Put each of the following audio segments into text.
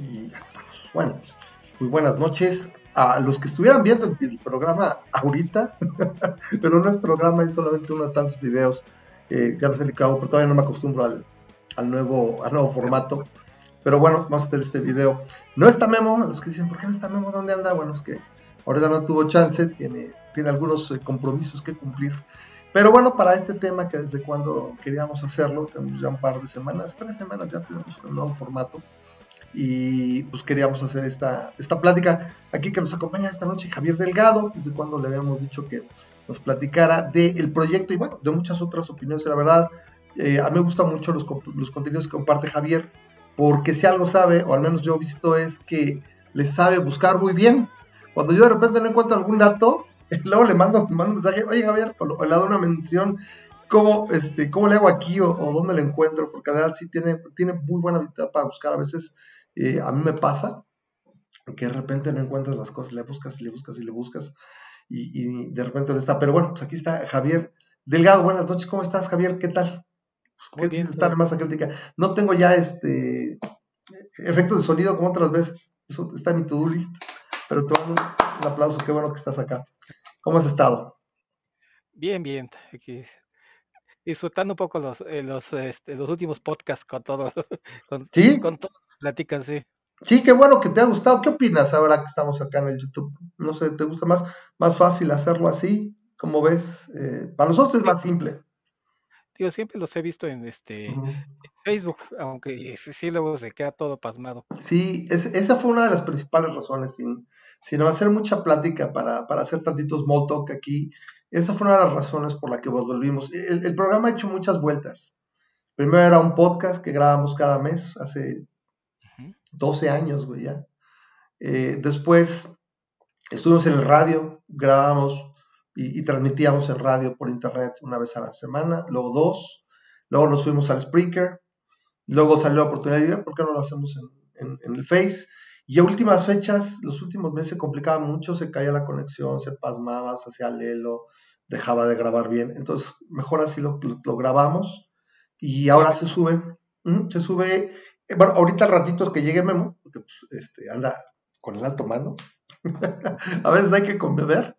Y ya estamos. Bueno, muy buenas noches a los que estuvieran viendo el programa ahorita, pero no es programa, es solamente unos tantos videos. Eh, ya no sé el pero todavía no me acostumbro al, al, nuevo, al nuevo formato. Pero bueno, vamos a hacer este video. No está Memo, los que dicen, ¿por qué no está Memo? ¿Dónde anda? Bueno, es que ahorita no tuvo chance, tiene, tiene algunos eh, compromisos que cumplir. Pero bueno, para este tema que desde cuando queríamos hacerlo, tenemos ya un par de semanas, tres semanas ya tenemos un nuevo formato y pues queríamos hacer esta, esta plática. Aquí que nos acompaña esta noche Javier Delgado, desde cuando le habíamos dicho que nos platicara del proyecto y bueno, de muchas otras opiniones. La verdad, eh, a mí me gustan mucho los, los contenidos que comparte Javier, porque si algo sabe, o al menos yo he visto, es que le sabe buscar muy bien. Cuando yo de repente no encuentro algún dato, luego le mando, mando un mensaje, oye Javier, o, le doy una mención, ¿cómo, este, cómo le hago aquí o, dónde le encuentro? Porque la verdad sí tiene, tiene muy buena habilidad para buscar. A veces eh, a mí me pasa que de repente no encuentras las cosas, le buscas y le buscas y le buscas y, de repente no está. Pero bueno, pues aquí está Javier Delgado. Buenas noches, ¿cómo estás Javier? ¿Qué tal? Pues, ¿Qué dices estar más crítica? No tengo ya este efectos de sonido como otras veces. Eso está en mi to-do list. Pero te mando un aplauso, qué bueno que estás acá. ¿Cómo has estado? Bien, bien. Aquí disfrutando un poco los eh, los, este, los últimos podcasts con todo. Con, ¿Sí? Con todo platican, sí. Sí, qué bueno que te ha gustado. ¿Qué opinas ahora que estamos acá en el YouTube? No sé, ¿te gusta más, más fácil hacerlo así? ¿Cómo ves? Eh, para nosotros es más simple. Digo, siempre los he visto en este Facebook, aunque sí luego se queda todo pasmado. Sí, esa fue una de las principales razones, sin, sin hacer mucha plática para, para hacer tantitos small talk aquí. Esa fue una de las razones por la que nos volvimos. El, el programa ha hecho muchas vueltas. Primero era un podcast que grabamos cada mes, hace 12 años, güey, ya. Eh, después estuvimos en el radio, grabábamos y, transmitíamos en radio por internet una vez a la semana, luego dos, luego nos fuimos al Spreaker, luego salió la oportunidad de, ¿por qué no lo hacemos en, el Face? Y a últimas fechas, los últimos meses se complicaba mucho, se caía la conexión, se pasmaba, se hacía lelo, dejaba de grabar bien. Entonces, mejor así lo, grabamos y ahora se sube. se sube bueno, ahorita ratitos que llegue Memo, porque pues, este, anda con el alto mando. a veces hay que conbeber.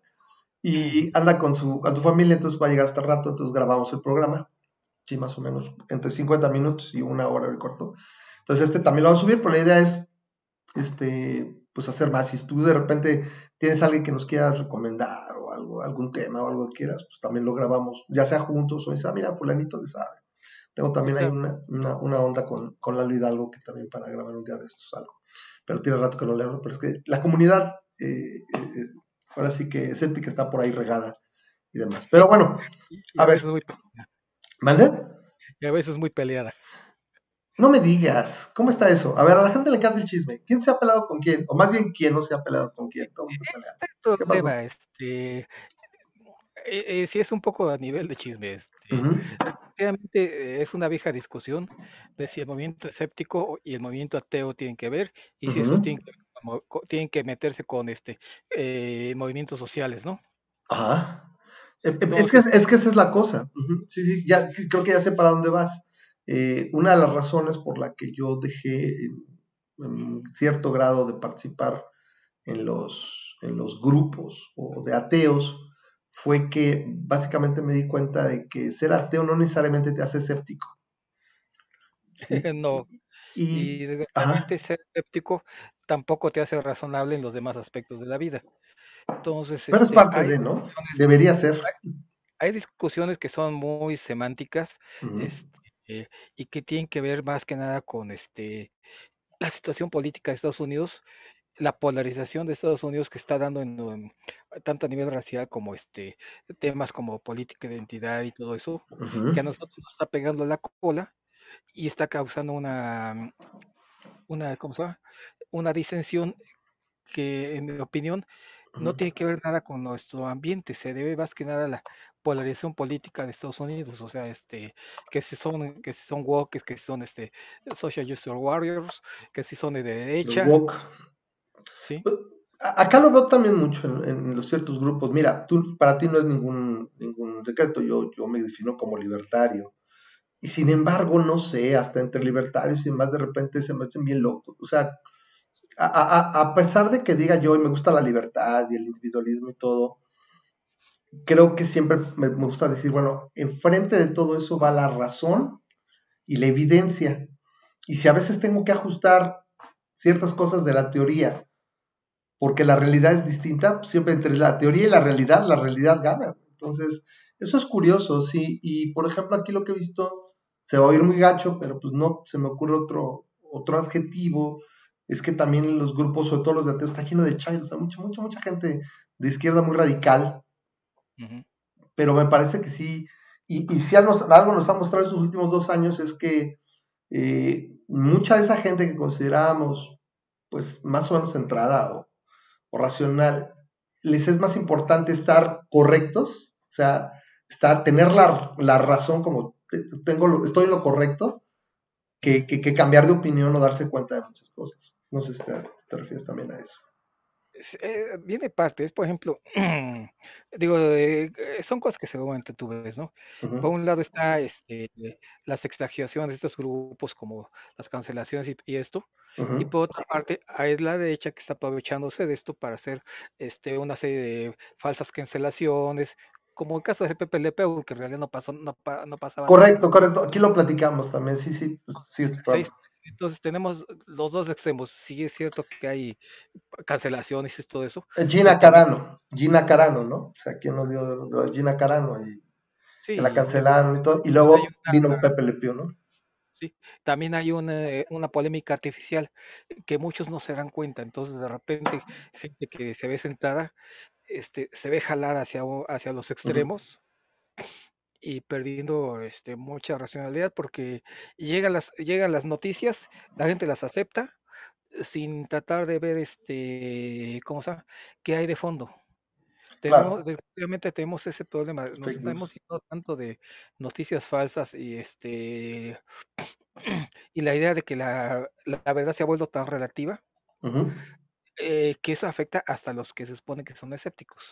Y anda con su, tu familia, entonces va a llegar hasta el rato, entonces grabamos el programa. Sí, más o menos, entre 50 minutos y una hora de corto. Entonces este también lo vamos a subir, pero la idea es, este, pues hacer más. Si tú de repente tienes alguien que nos quieras recomendar o algo, algún tema o algo que quieras, pues también lo grabamos, ya sea juntos o dice, ah, mira, fulanito le sabe. Tengo también ahí una, una, onda con, con Lalo Hidalgo que también para grabar un día de estos algo. Pero tiene rato que no le hablo, pero es que la comunidad, eh, eh, ahora sí que escéptica está por ahí regada y demás. Pero bueno, a ver. ¿Mande? Y a veces muy peleada. No me digas, ¿cómo está eso? A ver, a la gente le encanta el chisme. ¿Quién se ha peleado con quién? O más bien, ¿quién no se ha peleado con quién? ¿Cómo se ¿Qué pasó? este, eh, sí es un poco a nivel de chisme. Este, es una vieja discusión de si el movimiento escéptico y el movimiento ateo tienen que ver y si eso tienen que, meterse con este eh, movimientos sociales, ¿no? Ajá. E, e, es, que, es que esa es la cosa. Sí, sí, ya, creo que ya sé para dónde vas. Eh, una de las razones por la que yo dejé en, cierto grado de participar en los, en los grupos o de ateos fue que básicamente me di cuenta de que ser ateo no necesariamente te hace escéptico. No. Y, ser escéptico tampoco te hace razonable en los demás aspectos de la vida. Entonces, Pero es este, parte de, ¿no? Debería ser. Hay, discusiones que son muy semánticas este, y que tienen que ver más que nada con este la situación política de Estados Unidos la polarización de Estados Unidos que está dando en, tanto a nivel racial como este temas como política de identidad y todo eso, que a nosotros nos está pegando la cola y está causando una una ¿cómo se llama? una disensión que en mi opinión no tiene que ver nada con nuestro ambiente, se debe más que nada a la polarización política de Estados Unidos, o sea, este, que si son, que si son woke, que si son este social justice warriors, que si son de derecha, pues, acá lo veo también mucho en, los ciertos grupos. Mira, tú, para ti no es ningún, ningún secreto, yo, yo me defino como libertario. Y sin embargo, no sé, hasta entre libertarios y demás de repente se me hacen bien locos. O sea, a, pesar de que diga yo y me gusta la libertad y el individualismo y todo, creo que siempre me, gusta decir, bueno, enfrente de todo eso va la razón y la evidencia. Y si a veces tengo que ajustar ciertas cosas de la teoría, porque la realidad es distinta, siempre entre la teoría y la realidad, la realidad gana. Entonces, eso es curioso, sí. Y por ejemplo, aquí lo que he visto, se va a oír muy gacho, pero pues no se me ocurre otro, otro adjetivo, es que también los grupos, sobre todo los de ateos, está lleno de chayos, o sea, mucha, mucha, mucha gente de izquierda muy radical, pero me parece que sí, y, si algo nos ha mostrado estos últimos dos años es que eh, mucha de esa gente que considerábamos pues más o menos centrada o, racional, les es más importante estar correctos, o sea, tener la, razón como tengo estoy en lo correcto, que, cambiar de opinión o darse cuenta de muchas cosas. No sé si te refieres también a eso eh, viene parte, es por ejemplo, digo, eh, son cosas que seguramente tú ves, ¿no? Por un lado está este, las exageraciones de estos grupos como las cancelaciones y, esto, y por otra parte hay la derecha que está aprovechándose de esto para hacer este, una serie de falsas cancelaciones, como el caso de Pepe que en realidad no pasó, no, no pasaba. Correcto, correcto, aquí lo platicamos también, sí, sí, pues, sí, es entonces tenemos los dos extremos. Sí es cierto que hay cancelaciones y todo eso. Gina Carano, Gina Carano, ¿no? O sea, ¿quién nos dio Gina Carano? Y que la cancelaron y todo. Y luego vino Pepe Le ¿no? Sí, también hay una, eh, una polémica artificial que muchos no se dan cuenta. Entonces, de repente, gente que se ve sentada, este, se ve jalada hacia, hacia los extremos y perdiendo este, mucha racionalidad porque llegan las, llegan las noticias, la gente las acepta sin tratar de ver este, ¿cómo se llama? qué hay de fondo. Tenemos, tenemos ese problema, nos hemos ido tanto de noticias falsas y este y la idea de que la, la verdad se ha vuelto tan relativa eh, que eso afecta hasta los que se supone que son escépticos.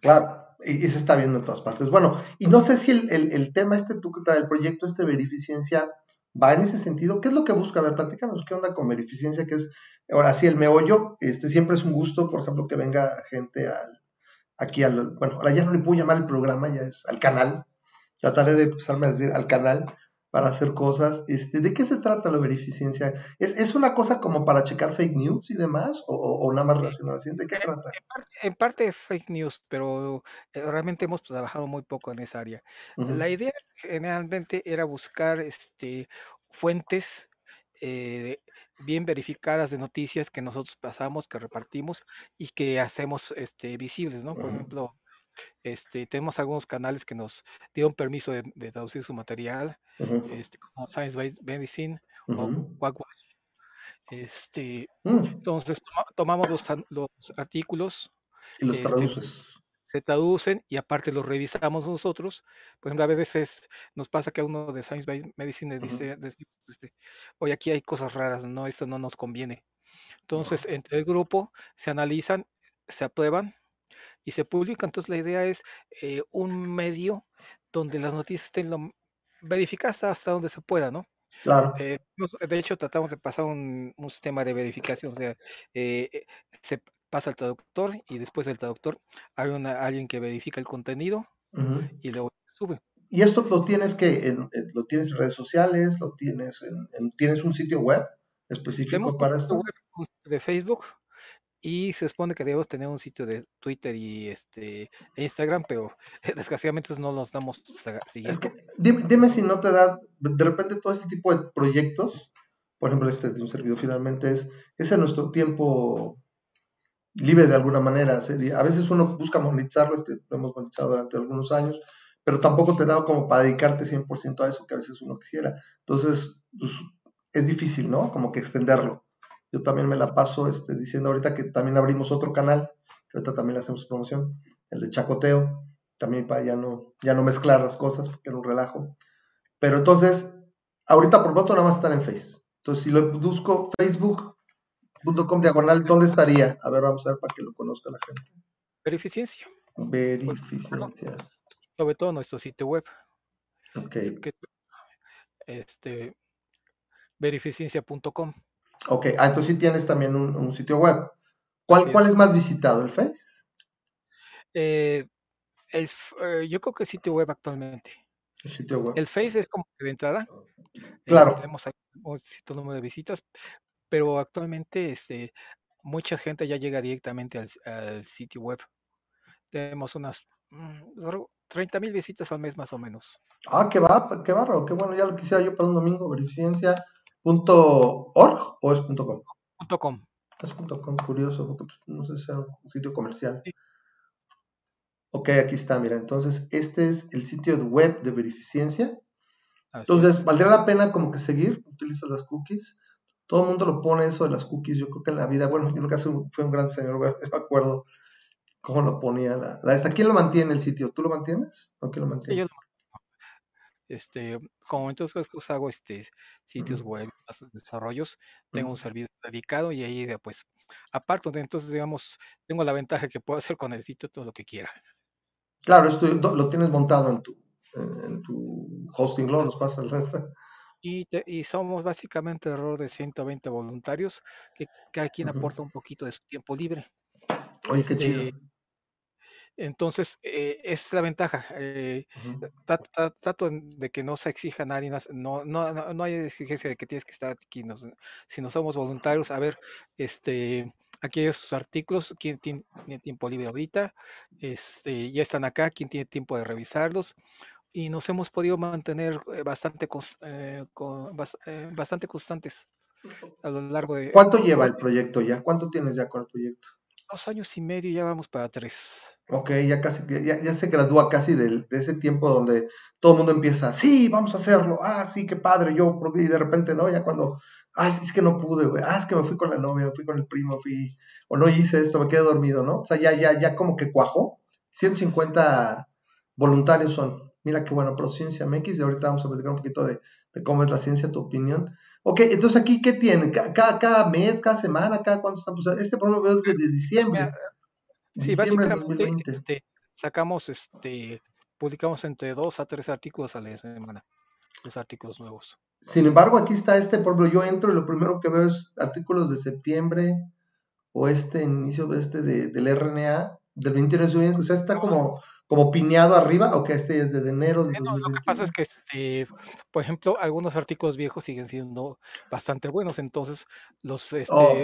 Claro, y, se está viendo en todas partes. Bueno, y no sé si el, tema este, tú el proyecto este Verificiencia, va en ese sentido. ¿Qué es lo que busca? A ver, platícanos, ¿qué onda con Verificiencia? Que es, ahora sí, el meollo, este siempre es un gusto, por ejemplo, que venga gente al, aquí al, bueno, ahora ya no le puedo llamar el programa, ya es al canal. Trataré de empezarme a decir al canal para hacer cosas. Este, ¿De qué se trata la verificiencia? ¿Es, ¿Es, una cosa como para checar fake news y demás? ¿O, nada más relacionado? ¿De qué trata? En parte, es fake news, pero eh, realmente hemos trabajado muy poco en esa área. La idea generalmente era buscar este, fuentes eh, bien verificadas de noticias que nosotros pasamos, que repartimos y que hacemos este, visibles, ¿no? Por ejemplo, este, tenemos algunos canales que nos dieron permiso de, traducir su material, este, como Science Based Medicine o Quackwash. Este, mm. Entonces tomamos los, los, artículos y los este, traduces. Se, traducen y aparte los revisamos nosotros. Por ejemplo, a veces nos pasa que uno de Science Based Medicine dice, este, oye, aquí hay cosas raras, no, esto no nos conviene. Entonces, entre el grupo se analizan, se aprueban y se publica. Entonces la idea es eh, un medio donde las noticias estén lo, verificadas hasta donde se pueda, ¿no? Claro. Eh, de hecho, tratamos de pasar un, un sistema de verificación, o sea, eh, se pasa al traductor y después del traductor hay una, alguien que verifica el contenido y luego sube. ¿Y esto lo tienes que en, lo tienes en redes sociales, lo tienes en, tienes un sitio web específico para esto? Web de Facebook, y se supone que debemos tener un sitio de Twitter y este e Instagram, pero desgraciadamente no los damos siguiendo. dime, si no te da, de repente todo este tipo de proyectos, por ejemplo este de un servidor finalmente es, es en nuestro tiempo libre de alguna manera. A veces uno busca monetizarlo, este, lo hemos monetizado durante algunos años, pero tampoco te da como para dedicarte 100% a eso que a veces uno quisiera. Entonces, pues, es difícil, ¿no? Como que extenderlo. Yo también me la paso este, diciendo ahorita que también abrimos otro canal, que ahorita también le hacemos promoción, el de Chacoteo, también para ya no, ya no mezclar las cosas, porque era un relajo. Pero entonces, ahorita por voto nada más están en Face. Entonces, si lo busco, facebook.com diagonal, ¿dónde estaría? A ver, vamos a ver para que lo conozca la gente. Verificiencia. Verificiencia. Sobre todo nuestro sitio web. Ok. este, verificiencia.com. Ok, ah, entonces sí tienes también un, sitio web. ¿Cuál, ¿Cuál es más visitado, el Face? Eh, el, eh, yo creo que el sitio web actualmente. El sitio web. El Face es como de entrada. Claro. tenemos un cierto número de visitas, pero actualmente este, mucha gente ya llega directamente al, sitio web. Tenemos unas 30 mm, mil visitas al mes más o menos. Ah, qué, va, qué barro, qué bueno, ya lo quisiera yo para un domingo, beneficencia.org o es .com. .com. Es .com, curioso, porque pues, no sé si es un sitio comercial. Ok, aquí está, mira, entonces este es el sitio web de Beneficencia. Entonces, ¿valdría la pena como que seguir? Utiliza las cookies todo el mundo lo pone eso de las cookies. Yo creo que en la vida, bueno, yo creo que fue un gran señor, güey, me acuerdo cómo lo ponía. La, la esta. ¿Quién lo mantiene el sitio? ¿Tú lo mantienes? ¿O quién lo mantiene? yo este, como entonces pues, hago este sitios web, desarrollos, tengo un servidor dedicado y ahí pues aparte entonces digamos tengo la ventaja que puedo hacer con el sitio todo lo que quiera. Claro, esto lo tienes montado en tu en tu hosting, lo nos pasa el resto. Y, y somos básicamente alrededor de 120 voluntarios que cada quien aporta un poquito de su tiempo libre. Oye, qué chido. Eh, entonces, eh, es la ventaja. Eh, trato, de que no se exija a nadie, no, no, no, hay exigencia de que tienes que estar aquí. si no somos voluntarios, a ver, este, aquí hay sus artículos, quién tiene, tiempo libre ahorita, este, ya están acá, quién tiene tiempo de revisarlos y nos hemos podido mantener eh, bastante eh, eh, bastante constantes a lo largo de ¿Cuánto lleva el proyecto ya? ¿Cuánto tienes ya con el proyecto? Dos años y medio ya vamos para tres. Ok, ya casi, ya, ya se gradúa casi de, ese tiempo donde todo el mundo empieza, sí, vamos a hacerlo, ah, sí, qué padre, yo, y de repente, ¿no? Ya cuando, ay, es que no pude, güey, ah, es que me fui con la novia, me fui con el primo, fui, o no hice esto, me quedé dormido, ¿no? O sea, ya, ya, ya como que cuajó, 150 voluntarios son. Mira qué bueno, Prociencia MX, y ahorita vamos a platicar un poquito de, cómo es la ciencia, tu opinión. Ok, entonces aquí, ¿qué tienen? ¿Cada, cada mes, cada semana, cada cuánto están? Pues, este programa veo desde diciembre. Diciembre de 2020. Este, sacamos, este, publicamos entre dos a tres artículos a la semana, los artículos nuevos. Sin embargo, aquí está este, por ejemplo, yo entro y lo primero que veo es artículos de septiembre o este inicio de este de, del RNA del 21 de septiembre, o sea, está como como piñado arriba o que este es de enero de Lo que pasa es que, este, por ejemplo, algunos artículos viejos siguen siendo bastante buenos, entonces los, este, oh.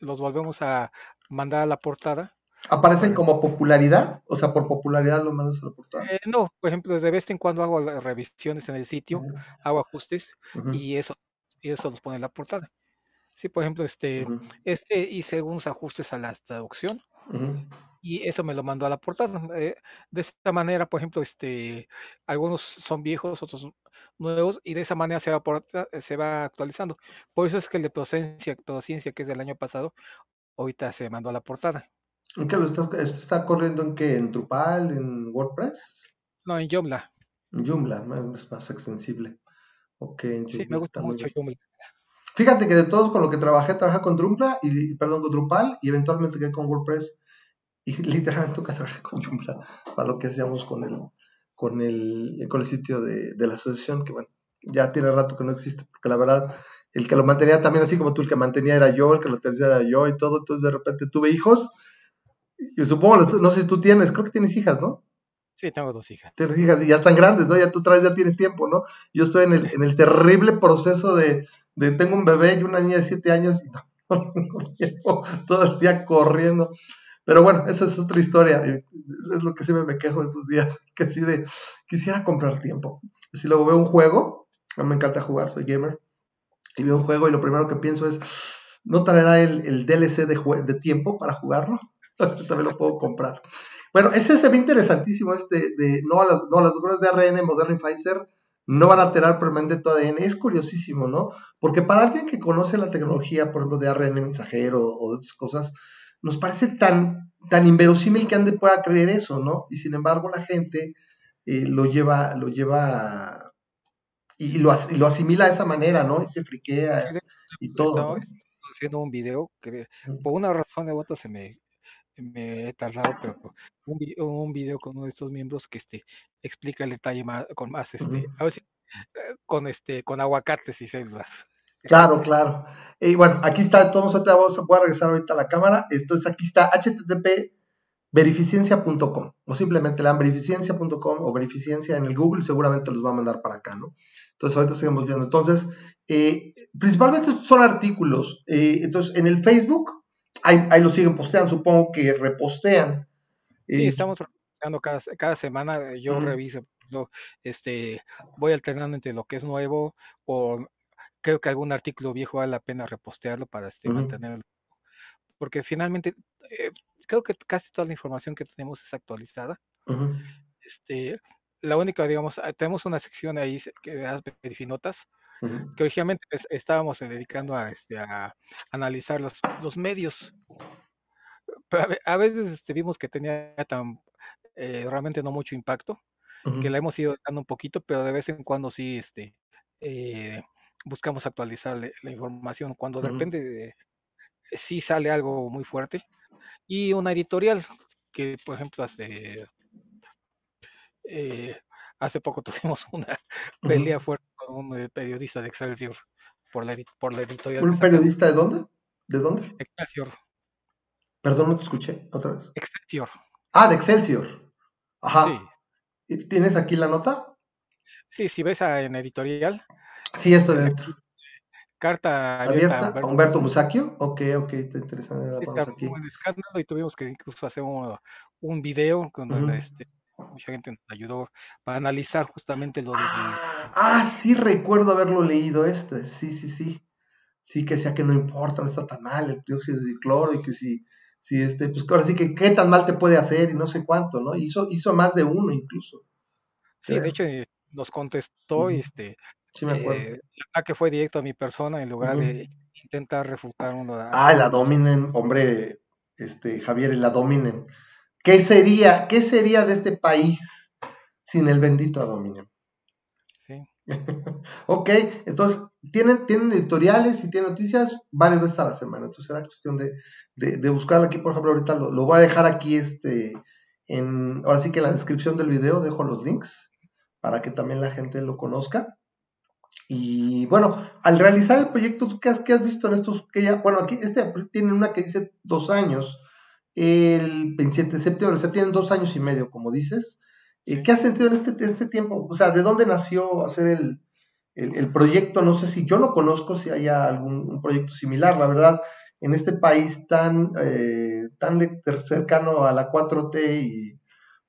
los, volvemos a mandar a la portada. ¿Aparecen como popularidad? O sea, por popularidad lo mandas a la portada. Eh, no, por ejemplo, de vez en cuando hago revisiones en el sitio, hago ajustes y eso y eso los pone en la portada. Sí, por ejemplo, este, este hice algunos ajustes a la traducción y eso me lo mandó a la portada. Eh, de esta manera, por ejemplo, este, algunos son viejos, otros nuevos, y de esa manera se va, se va actualizando. Por eso es que el de Procencia, Ciencia, que es del año pasado, ahorita se mandó a la portada. ¿En qué lo estás, esto está corriendo en qué? ¿En Drupal? ¿En WordPress? No, en Joomla. En Joomla, es más extensible. Ok, en Sí, me gusta mucho Joomla. Fíjate que de todos con lo que trabajé, trabajé con Drupal y, perdón, con Drupal y eventualmente quedé con WordPress y literalmente toca trabajar con Joomla para lo que hacíamos con el, con el, con el sitio de, la asociación, que bueno, ya tiene rato que no existe, porque la verdad, el que lo mantenía también así como tú, el que mantenía era yo, el que lo tenía era yo y todo, entonces de repente tuve hijos, y supongo, no sé si tú tienes, creo que tienes hijas, ¿no? Sí, tengo dos hijas. Tienes hijas y ya están grandes, ¿no? Ya tú traes, ya tienes tiempo, ¿no? Yo estoy en el, en el terrible proceso de, de, tengo un bebé y una niña de siete años y no, no tengo tiempo, todo el día corriendo. Pero bueno, esa es otra historia. Es lo que siempre me quejo estos días. Que así de, quisiera comprar tiempo. Si luego veo un juego, a mí me encanta jugar, soy gamer, y veo un juego y lo primero que pienso es, ¿no traerá el, DLC de, de tiempo para jugarlo? Entonces también lo puedo comprar. Bueno, ese se ve interesantísimo, este de, no, a las, no las de ARN, Moderna y Pfizer no van a alterar permanente tu ADN. Es curiosísimo, ¿no? Porque para alguien que conoce la tecnología, por ejemplo, de ARN mensajero o de otras cosas, nos parece tan, tan inverosímil que Ande pueda creer eso, ¿no? Y sin embargo la gente eh, lo lleva, lo lleva y, lo, lo, asimila de esa manera, ¿no? Y se friquea y todo. Estoy haciendo un video que por una razón u otra se me, me he tardado, pero un, un video con uno de estos miembros que este explica el detalle más, con más este, a ver si, con este, con aguacates y células. Claro, claro. Y bueno, aquí está, todos vamos a, voy a regresar ahorita a la cámara. Entonces aquí está http verificiencia.com o simplemente le dan verificiencia.com o verificiencia en el Google, seguramente los va a mandar para acá, ¿no? Entonces ahorita seguimos viendo. Entonces, eh, principalmente son artículos. Eh, entonces, en el Facebook, ahí, ahí, lo siguen posteando, supongo que repostean. sí, eh, estamos reposteando cada, cada semana, yo reviso, yo, este, voy alternando entre lo que es nuevo o creo que algún artículo viejo vale la pena repostearlo para este, mantenerlo. Porque finalmente, eh, creo que casi toda la información que tenemos es actualizada. Este, la única, digamos, ah, tenemos una sección ahí que que originalmente estábamos dedicando a, este, a analizar los, los medios. Pero a, veces este, vimos que tenía tan eh, realmente no mucho impacto, que la hemos ido dando un poquito, pero de vez en cuando sí este, eh, buscamos actualizar la información cuando de repente sí sale algo muy fuerte. Y una editorial que por ejemplo hace eh, hace poco tuvimos una pelea fuerte con un eh, periodista de Excelsior por la, por la editorial. ¿Un periodista de dónde? ¿De dónde? Excelsior. Perdón, no te escuché otra vez. Excelsior. Ah, de Excelsior. Ajá. Sí. ¿Tienes aquí la nota? Sí, si ves en editorial, Sí, estoy dentro. Carta abierta, a Humberto Musacchio. Ok, ok, está interesante. aquí. y tuvimos que incluso hacer un, un video con este, mucha gente nos ayudó para analizar justamente lo de... Ah, ah, sí, recuerdo haberlo leído este, sí, sí, sí. Sí, que decía que no importa, no está tan mal el dióxido de cloro y que si, si este, pues ahora sí que qué tan mal te puede hacer y no sé cuánto, ¿no? Hizo, hizo más de uno incluso. Sí, de hecho eh, nos contestó este, Sí, me acuerdo. Eh, que fue directo a mi persona en lugar de intentar refutar uno. Ah, la dominen, hombre, este, Javier, la dominen. ¿Qué sería, qué sería de este país sin el bendito Adominem? Sí. ok, entonces tienen, tienen editoriales y tienen noticias varias veces a la semana. Entonces será cuestión de, de, buscar aquí, por ejemplo, ahorita lo, lo, voy a dejar aquí este en, ahora sí que en la descripción del video dejo los links para que también la gente lo conozca. Y bueno, al realizar el proyecto, ¿tú qué has, has visto en estos? Que ya, bueno, aquí este tiene una que dice dos años, el 27 de septiembre, o sea, tienen dos años y medio, como dices. Eh, ¿Qué has sentido en este, este, tiempo? O sea, ¿de dónde nació hacer el, el, proyecto? No sé si yo lo conozco, si haya algún proyecto similar, la verdad, en este país tan, eh, tan cercano a la 4T y,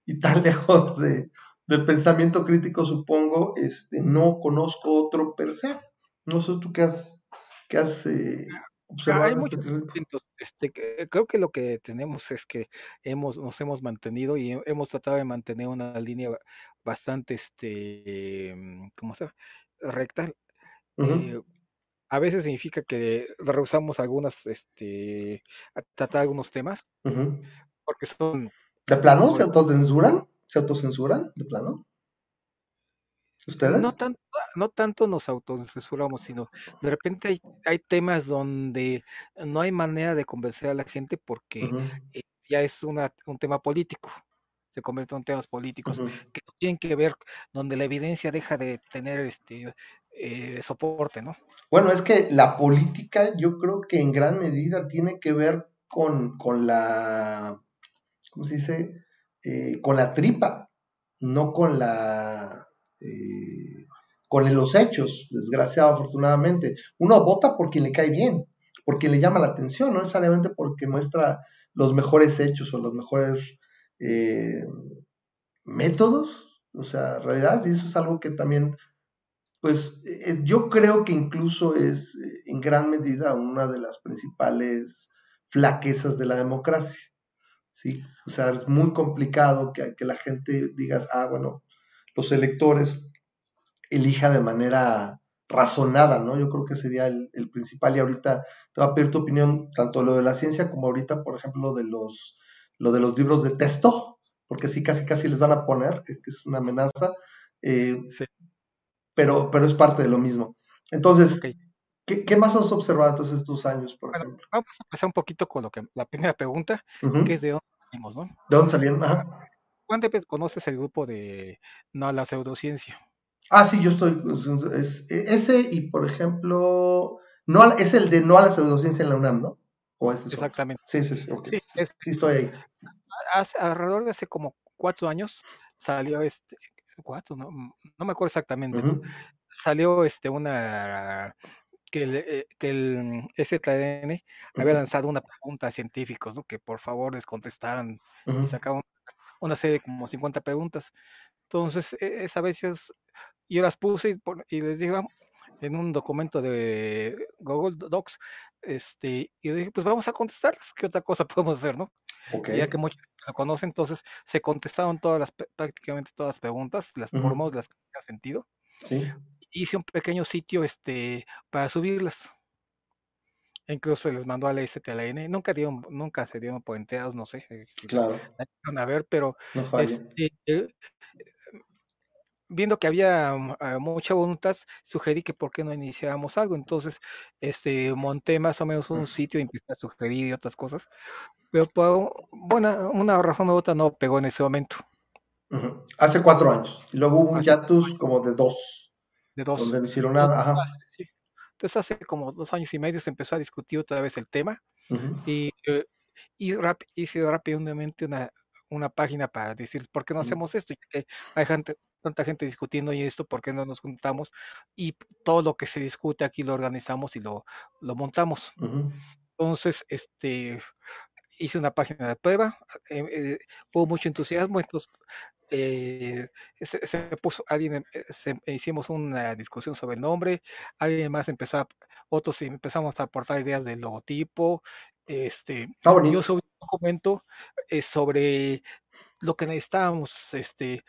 y tan lejos de, del pensamiento crítico, supongo, este, no conozco otro per se. No sé tú qué has, qué has eh, observado. Hay muchos este, creo que lo que tenemos es que hemos, nos hemos mantenido y hemos tratado de mantener una línea bastante, este, ¿cómo se recta. Eh, a veces significa que rehusamos algunas, este, a tratar algunos temas, porque son... ¿De plano se autocensuran? ¿Se autocensuran de plano? ¿Ustedes? No tanto, no tanto nos autocensuramos, sino de repente hay, hay temas donde no hay manera de convencer a la gente porque eh, ya es una, un tema político se convierte en temas políticos que tienen que ver donde la evidencia deja de tener este eh, soporte, ¿no? Bueno, es que la política yo creo que en gran medida tiene que ver con, con la, ¿cómo se dice? Eh, con la tripa, no con la eh, con los hechos, desgraciado afortunadamente. Uno vota por quien le cae bien, por quien le llama la atención, no necesariamente porque muestra los mejores hechos o los mejores eh, métodos, o sea, realidad, y eso es algo que también, pues yo creo que incluso es en gran medida una de las principales flaquezas de la democracia. ¿sí? O sea, es muy complicado que, que la gente diga, ah, bueno, los electores elija de manera razonada, ¿no? Yo creo que sería el, principal y ahorita te va a pedir tu opinión tanto lo de la ciencia como ahorita, por ejemplo, de los, lo de los libros de texto, porque sí, casi casi les van a poner, que es una amenaza, eh, pero, pero es parte de lo mismo. Entonces, ¿Qué, más has observado entonces estos años, por ejemplo? Vamos a empezar un poquito con lo que la primera pregunta, que es de dónde salimos, ¿no? ¿De dónde salieron? Ajá. ¿Cuántas veces conoces el grupo de no la pseudociencia? Ah, sí, yo estoy. Es, ese y, por ejemplo, no es el de no a la pseudociencia en la UNAM, ¿no? ¿O es Exactamente. Sí, sí, sí, sí, estoy ahí. alrededor de hace como cuatro años salió este. Cuatro, no, no me acuerdo exactamente. Salió este una que el, eh, que el STN había lanzado una pregunta a científicos, ¿no? Que por favor les contestaran y sacaban una serie de como 50 preguntas. Entonces, e, esa vez yo las puse y, les dije, en un documento de Google Docs, este, y dije, pues vamos a contestarlas, ¿qué otra cosa podemos hacer, no? Ya que muchos la conocen, entonces se contestaron todas las, prácticamente todas las preguntas, las formamos, las que sentido. Sí. Hice un pequeño sitio este para subirlas. Incluso les mandó a la STLN, nunca dieron, nunca se dieron por enterados, no sé. Eh, claro. A ver, pero no este, eh, viendo que había ah, mucha voluntad, sugerí que por qué no iniciáramos algo. Entonces, este, monté más o menos un sitio y empecé a sugerir y otras cosas. Pero por bueno, una razón u otra no pegó en ese momento. Hace cuatro años. Y luego hubo un hiatus como de dos. De dos. Donde no hicieron nada. Ajá. Entonces hace como dos años y medio se empezó a discutir otra vez el tema. Y, eh, y hice rápidamente una, una página para decir por qué no hacemos esto. hay gente, tanta gente discutiendo y esto, por qué no nos juntamos y todo lo que se discute aquí lo organizamos y lo, lo montamos. Entonces, este, hice una página de prueba, eh, eh, hubo mucho entusiasmo, entonces eh, se, puso, alguien, hicimos una discusión sobre el nombre, alguien más empezó, otros empezamos a aportar ideas del logotipo, este, yo subí un documento sobre lo que necesitábamos, este,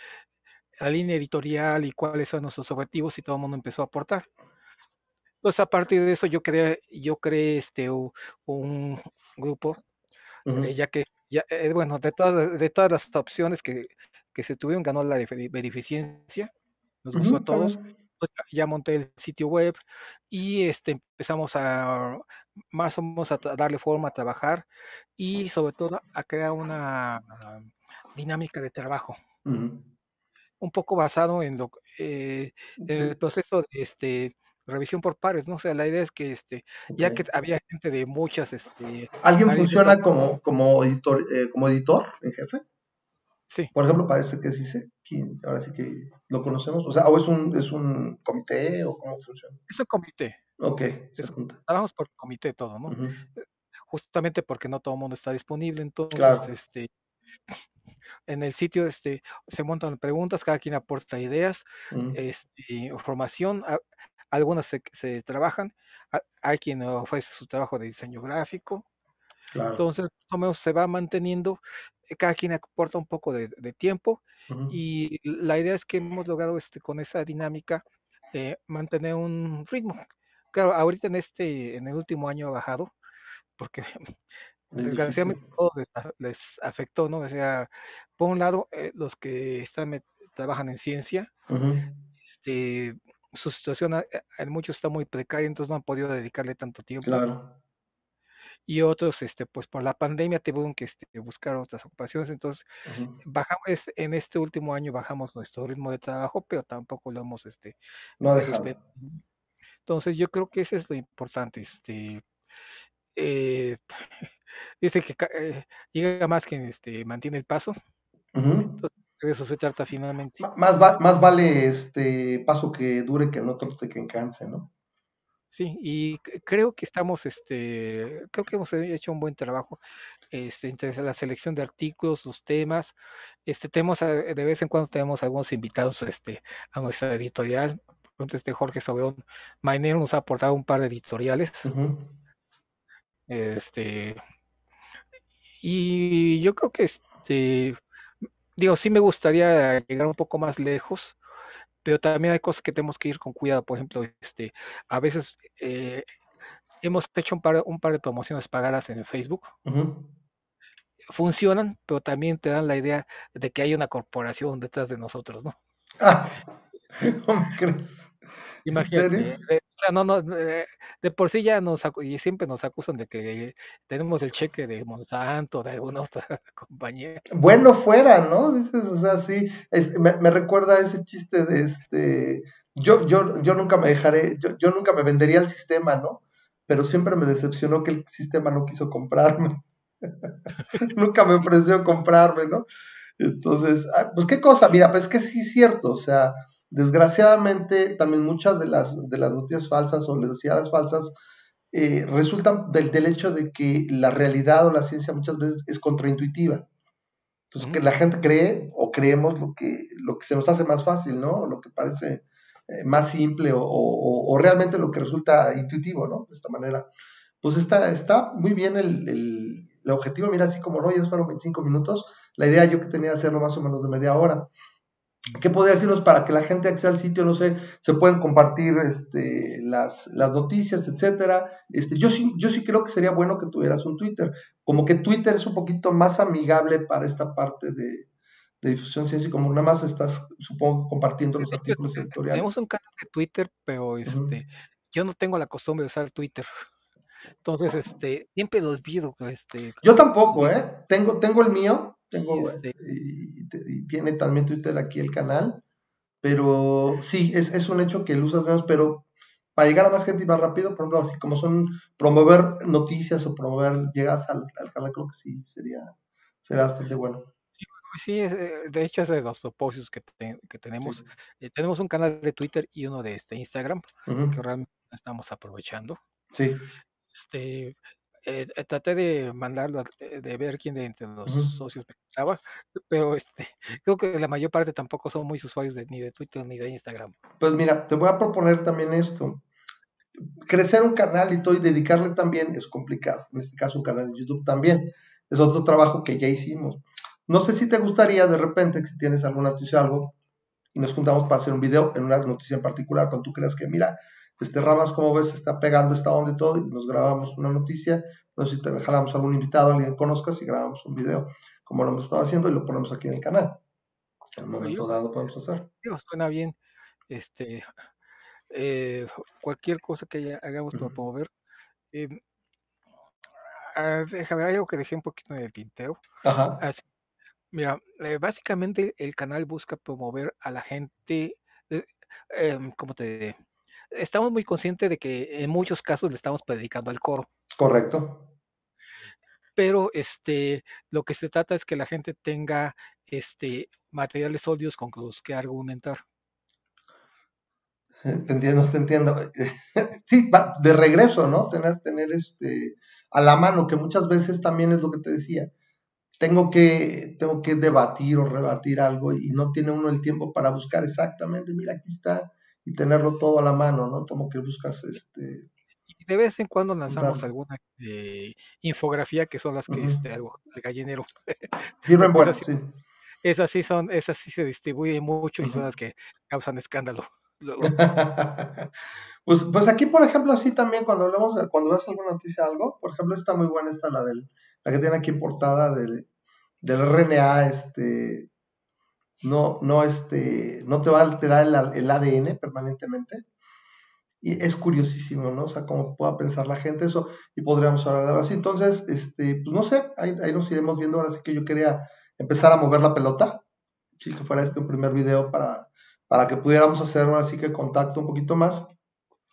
la línea editorial y cuáles son nuestros objetivos y todo el mundo empezó a aportar. Entonces a partir de eso yo creé, yo creé este un grupo, eh, ya que ya, eh, bueno, de todas, de todas las opciones que, que se tuvieron, ganó la de beneficencia, nos gustó a todos, ya monté el sitio web y este empezamos a más o menos a darle forma a trabajar y sobre todo a crear una dinámica de trabajo un poco basado en lo eh, el proceso de este revisión por pares, ¿no? O sea, la idea es que este, ya que había gente de muchas, este, ¿alguien funciona como, como editor, eh, como editor en jefe? Sí. Por ejemplo, parece que sí sé, ahora sí que lo conocemos, o sea, o es un, es un comité o cómo funciona. Es un comité. Ok, trabajamos por comité todo, ¿no? Justamente porque no todo el mundo está disponible, entonces, este, en el sitio este, se montan preguntas, cada quien aporta ideas, este, información, algunas se, se trabajan, hay quien ofrece su trabajo de diseño gráfico, entonces más o menos se va manteniendo, eh, cada quien aporta un poco de, tiempo y la idea es que hemos logrado este con esa dinámica eh, mantener un ritmo. Claro, ahorita en este, en el último año ha bajado, porque desgraciadamente todo les, afectó, ¿no? O sea, por un lado, eh, los que están trabajan en ciencia, este, su situación eh, en muchos está muy precaria, entonces no han podido dedicarle tanto tiempo. Claro. Y otros, este, pues por la pandemia tuvieron que este, buscar otras ocupaciones, entonces bajamos, en este último año bajamos nuestro ritmo de trabajo, pero tampoco lo hemos, este, no dejado. Entonces yo creo que eso es lo importante, este, eh, dice que eh, llega más que este, mantiene el paso. Entonces, eso se trata finalmente. más, más vale este paso que dure que no otro que canse, ¿no? Sí, y creo que estamos, este, creo que hemos hecho un buen trabajo, este, entre la selección de artículos, los temas, este, tenemos, de vez en cuando tenemos algunos invitados, este, a nuestra editorial, este Jorge Sobeón Mainero nos ha aportado un par de editoriales, este, y yo creo que este digo, sí me gustaría llegar un poco más lejos, pero también hay cosas que tenemos que ir con cuidado. Por ejemplo, este, a veces eh, hemos hecho un par, un par de promociones pagadas en Facebook. Funcionan, pero también te dan la idea de que hay una corporación detrás de nosotros, ¿no? Ah, ¿Cómo crees? Imagínate, eh, no, no, eh, de por sí ya nos y siempre nos acusan de que tenemos el cheque de Monsanto, de alguna otra compañía. Bueno fuera, ¿no? Dices, o sea, sí, me, me, recuerda ese chiste de este, yo, yo, yo nunca me dejaré, yo, yo nunca me vendería al sistema, ¿no? Pero siempre me decepcionó que el sistema no quiso comprarme. nunca me ofreció comprarme, ¿no? Entonces, ah, pues qué cosa, mira, pues que sí es cierto, o sea, desgraciadamente también muchas de las, de las noticias falsas o las noticias falsas eh, resultan del, del, hecho de que la realidad o la ciencia muchas veces es contraintuitiva. Entonces, que la gente cree o creemos lo que, lo que se nos hace más fácil, ¿no? Lo que parece eh, más simple o, o, o, realmente lo que resulta intuitivo, ¿no? De esta manera. Pues está, está muy bien el, el, el objetivo, mira, así como no, ya fueron 25 minutos, la idea yo que tenía hacerlo más o menos de media hora. ¿Qué podría decirnos para que la gente acceda al sitio? No sé, se pueden compartir este, las, las noticias, etcétera. Este, yo, sí, yo sí creo que sería bueno que tuvieras un Twitter. Como que Twitter es un poquito más amigable para esta parte de, de difusión ciencia, como nada más estás, supongo, compartiendo los artículos editoriales. Tenemos un canal de Twitter, pero este, uh -huh. yo no tengo la costumbre de usar Twitter. Entonces, este, siempre los olvido. Este, yo tampoco, ¿eh? Tengo, tengo el mío, tengo, y, y, y, tiene también Twitter aquí el canal, pero sí, es, es un hecho que lo usas menos, pero para llegar a más gente y más rápido, por ejemplo, así como son promover noticias o promover llegas al, al canal, creo que sí sería, sería bastante bueno. Sí, de hecho es de los propósitos que, te, que tenemos. Sí. Eh, tenemos un canal de Twitter y uno de este Instagram, uh -huh. que realmente estamos aprovechando. Sí. Este, eh, traté de mandarlo, de ver quién de entre los uh -huh. socios estaba, pero este, creo que la mayor parte tampoco son muy usuarios de, ni de Twitter ni de Instagram. Pues mira, te voy a proponer también esto. Crecer un canal y todo y dedicarle también es complicado. En este caso, un canal de YouTube también. Es otro trabajo que ya hicimos. No sé si te gustaría de repente, que si tienes alguna noticia o algo, y nos juntamos para hacer un video en una noticia en particular, cuando tú creas que, mira, este Ramas, como ves, está pegando esta onda y todo, y nos grabamos una noticia, no sé si te jalamos algún invitado, alguien que conozcas, y grabamos un video, como lo hemos estado haciendo, y lo ponemos aquí en el canal. En el momento dado podemos hacer. Suena bien. Este, eh, cualquier cosa que hagamos para promover. Eh, déjame algo que dejé un poquito en el tintero. Ajá. Así, mira, eh, básicamente el canal busca promover a la gente, eh, em, ¿cómo te diré? Estamos muy conscientes de que en muchos casos le estamos predicando al coro. Correcto. Pero este, lo que se trata es que la gente tenga este, materiales sólidos con los que argumentar. Te entiendo, te entiendo. Sí, de regreso, ¿no? Tener, tener este a la mano, que muchas veces también es lo que te decía. Tengo que, tengo que debatir o rebatir algo y no tiene uno el tiempo para buscar exactamente, mira, aquí está, y tenerlo todo a la mano, ¿no? Como que buscas este... De vez en cuando lanzamos alguna eh, infografía que son las que, uh -huh. este, algo, el gallinero. Sirven buenas, sí. Esas sí son, esas sí se distribuyen mucho uh -huh. y son las que causan escándalo. pues, pues aquí, por ejemplo, así también cuando hablamos, de, cuando ves alguna noticia algo, por ejemplo, está muy buena esta, la del, la que tiene aquí portada del, del RNA, este, no, no, este, no te va a alterar el, el, ADN permanentemente. Y es curiosísimo, ¿no? O sea, cómo pueda pensar la gente eso y podríamos hablar de algo así. Entonces, este, pues no sé, ahí, ahí, nos iremos viendo. Ahora sí que yo quería empezar a mover la pelota. Sí, que fuera este un primer video para, para que pudiéramos hacer ahora sí que contacto un poquito más.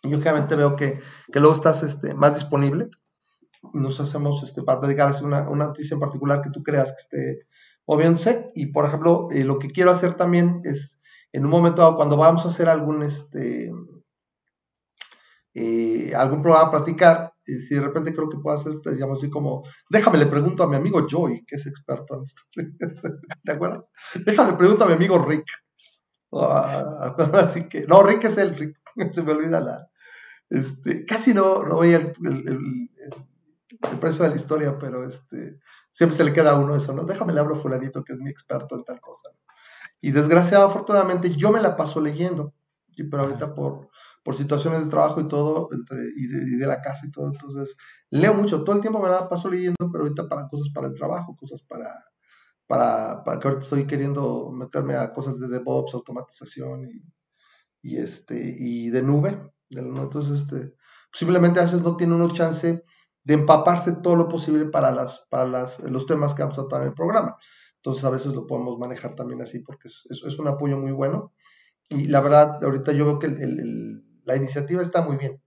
Yo obviamente veo que, que luego estás este, más disponible. Nos hacemos este, para dedicar una, una noticia en particular que tú creas que esté moviéndose. Y por ejemplo, eh, lo que quiero hacer también es, en un momento dado, cuando vamos a hacer algún, este, eh, algún programa a platicar, y si de repente creo que puedo hacer, digamos así como, déjame le pregunto a mi amigo Joy, que es experto en esto. ¿Te acuerdas? Déjame le pregunto a mi amigo Rick. así que, no, Rick es el Rick, se me olvida la. Este, casi no, no veía el, el precio de la historia, pero este, siempre se le queda a uno eso, ¿no? Déjame le hablo a fulanito que es mi experto en tal cosa. Y desgraciado, afortunadamente, yo me la paso leyendo, y pero ahorita por, por situaciones de trabajo y todo, entre, y, de, y, de, la casa y todo, entonces leo mucho, todo el tiempo me la paso leyendo, pero ahorita para cosas para el trabajo, cosas para, para, para que ahorita estoy queriendo meterme a cosas de DevOps, automatización y, y este, y de nube, entonces este, simplemente a veces no tiene uno chance de empaparse todo lo posible para, las, para las, los temas que vamos a tratar en el programa. Entonces a veces lo podemos manejar también así porque es, es, un apoyo muy bueno. Y la verdad, ahorita yo veo que la iniciativa está muy bien.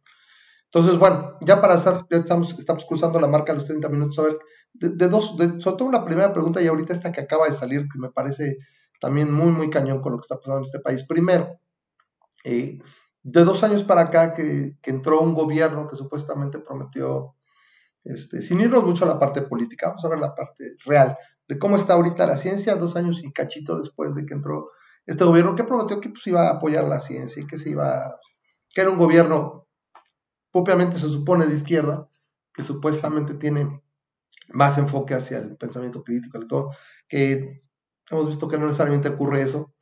Entonces, bueno, ya para hacer, ya estamos, estamos cruzando la marca de los 30 minutos. A ver, de, dos, de, sobre todo una primera pregunta y ahorita esta que acaba de salir, que me parece también muy, muy cañón con lo que está pasando en este país. Primero, eh, de dos años para acá que, entró un gobierno que supuestamente prometió, este, sin irnos mucho a la parte política, vamos a ver la parte real de cómo está ahorita la ciencia, dos años y cachito después de que entró este gobierno que prometió que pues, iba a apoyar la ciencia y que se iba, que era un gobierno propiamente se supone de izquierda, que supuestamente tiene más enfoque hacia el pensamiento crítico, todo, que hemos visto que no necesariamente ocurre eso.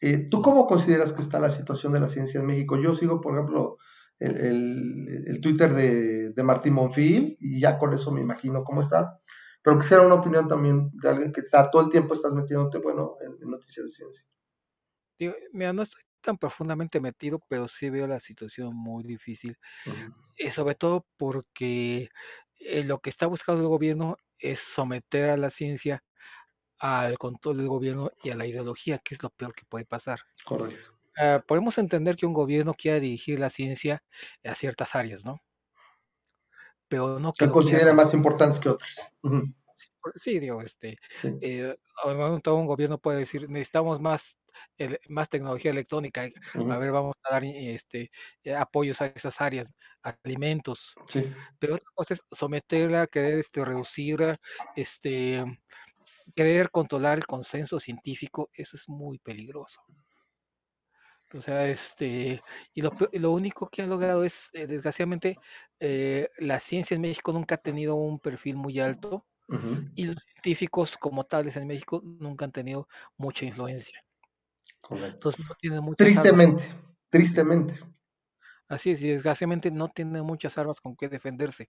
Eh, ¿Tú cómo consideras que está la situación de la ciencia en México? Yo sigo, por ejemplo, el, Twitter de, Martín Monfil y ya con eso me imagino cómo está. Pero quisiera una opinión también de alguien que está todo el tiempo estás metiéndote, bueno, en, noticias de ciencia. mira, no estoy tan profundamente metido, pero sí veo la situación muy difícil. y sobre todo porque eh, lo que está buscando el gobierno es someter a la ciencia al control del gobierno y a la ideología, que es lo peor que puede pasar. Correcto. Ah, podemos entender que un gobierno quiera dirigir la ciencia a ciertas áreas, ¿no? Pero no que, considera más importantes que otras. Sí, digo, este, eh, todo un gobierno puede decir necesitamos más más tecnología electrónica, a ver, vamos a dar este eh, apoyos a esas áreas, alimentos, sí. pero otra cosa es someterla, querer este, reducirla, este, querer controlar el consenso científico, eso es muy peligroso. O sea, este, y lo, lo único que han logrado es, eh, desgraciadamente, eh, la ciencia en México nunca ha tenido un perfil muy alto y los científicos como tales en México nunca han tenido mucha influencia. Correcto. Entonces no tiene tristemente, tristemente. Así es, y desgraciadamente no tiene muchas armas con que defenderse